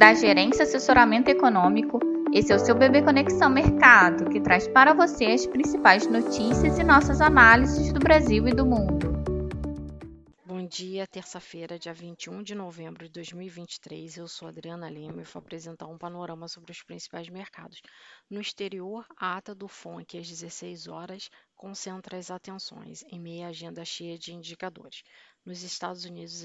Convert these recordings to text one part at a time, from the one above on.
da Gerência Assessoramento Econômico. Esse é o seu Bebê Conexão Mercado, que traz para você as principais notícias e nossas análises do Brasil e do mundo. Bom dia, terça-feira, dia 21 de novembro de 2023. Eu sou Adriana Lima e vou apresentar um panorama sobre os principais mercados. No exterior, a ata do FONC às 16 horas concentra as atenções em meia agenda cheia de indicadores. Nos Estados Unidos,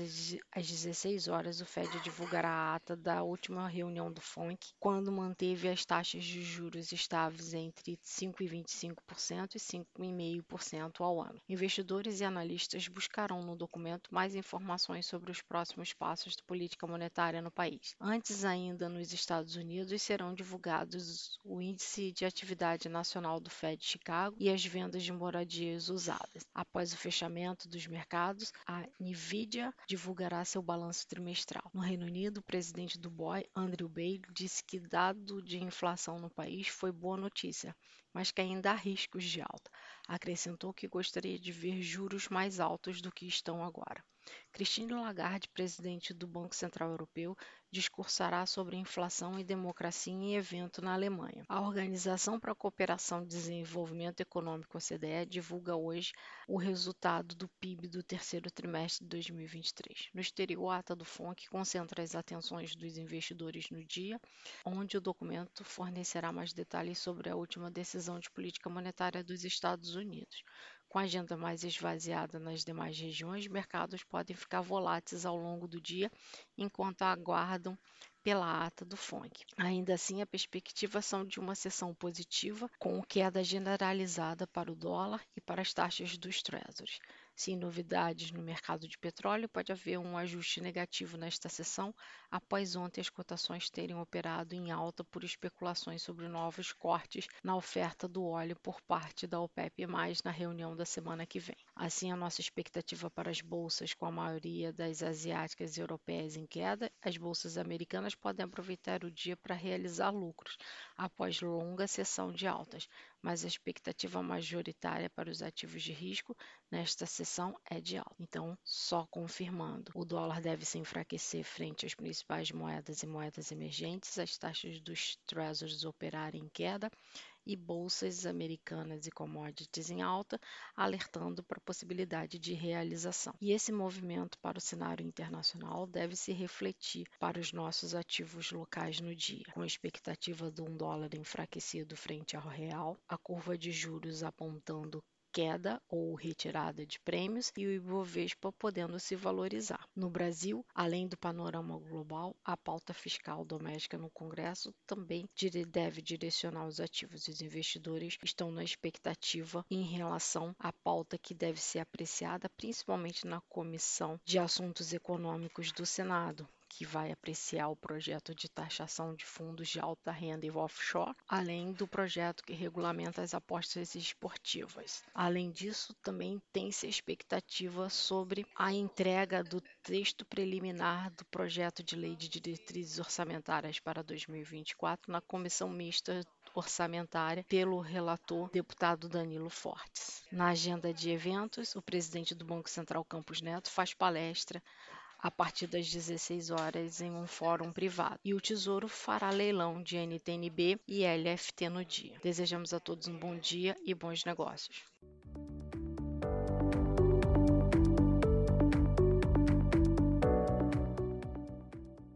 às 16 horas, o Fed divulgará a ata da última reunião do FONC, quando manteve as taxas de juros estáveis entre 5,25% e 5,5% ao ano. Investidores e analistas buscarão no documento mais informações sobre os próximos passos da política monetária no país. Antes ainda, nos Estados Unidos, serão divulgados o Índice de Atividade Nacional do Fed Chicago e as vendas de moradias usadas. Após o fechamento dos mercados, a Nvidia divulgará seu balanço trimestral. No Reino Unido, o presidente do BOE, Andrew Bailey, disse que dado de inflação no país foi boa notícia, mas que ainda há riscos de alta. Acrescentou que gostaria de ver juros mais altos do que estão agora. Christine Lagarde, presidente do Banco Central Europeu, discursará sobre inflação e democracia em evento na Alemanha. A Organização para a Cooperação e Desenvolvimento Econômico, OCDE, divulga hoje o resultado do PIB do terceiro trimestre de 2023. No exterior, a ata do FONC concentra as atenções dos investidores no dia, onde o documento fornecerá mais detalhes sobre a última decisão de política monetária dos Estados Unidos. Com a agenda mais esvaziada nas demais regiões, mercados podem ficar voláteis ao longo do dia enquanto aguardam pela ata do FONC. Ainda assim, a perspectiva são de uma sessão positiva, com queda generalizada para o dólar e para as taxas dos Treasuries. Sem novidades no mercado de petróleo, pode haver um ajuste negativo nesta sessão, após ontem as cotações terem operado em alta por especulações sobre novos cortes na oferta do óleo por parte da OPEP, na reunião da semana que vem. Assim, a nossa expectativa para as bolsas, com a maioria das asiáticas e europeias em queda, as bolsas americanas podem aproveitar o dia para realizar lucros após longa sessão de altas, mas a expectativa majoritária para os ativos de risco nesta sessão é de alta. Então, só confirmando, o dólar deve se enfraquecer frente às principais moedas e moedas emergentes, as taxas dos treasuries operarem em queda e bolsas americanas e commodities em alta, alertando para a possibilidade de realização. E esse movimento para o cenário internacional deve se refletir para os nossos ativos locais no dia, com a expectativa de um dólar enfraquecido frente ao real, a curva de juros apontando queda ou retirada de prêmios e o Ibovespa podendo se valorizar. No Brasil, além do panorama global, a pauta fiscal doméstica no Congresso também deve direcionar os ativos. Os investidores estão na expectativa em relação à pauta que deve ser apreciada, principalmente na Comissão de Assuntos Econômicos do Senado, que vai apreciar o projeto de taxação de fundos de alta renda e offshore, além do projeto que regulamenta as apostas esportivas. Além disso, também tem-se expectativa sobre a entrega do texto preliminar do projeto de lei de diretrizes orçamentárias para 2024 na comissão mista orçamentária pelo relator deputado Danilo Fortes. Na agenda de eventos, o presidente do Banco Central Campos Neto faz palestra a partir das 16 horas em um fórum privado. E o Tesouro fará leilão de NTNB e LFT no dia. Desejamos a todos um bom dia e bons negócios.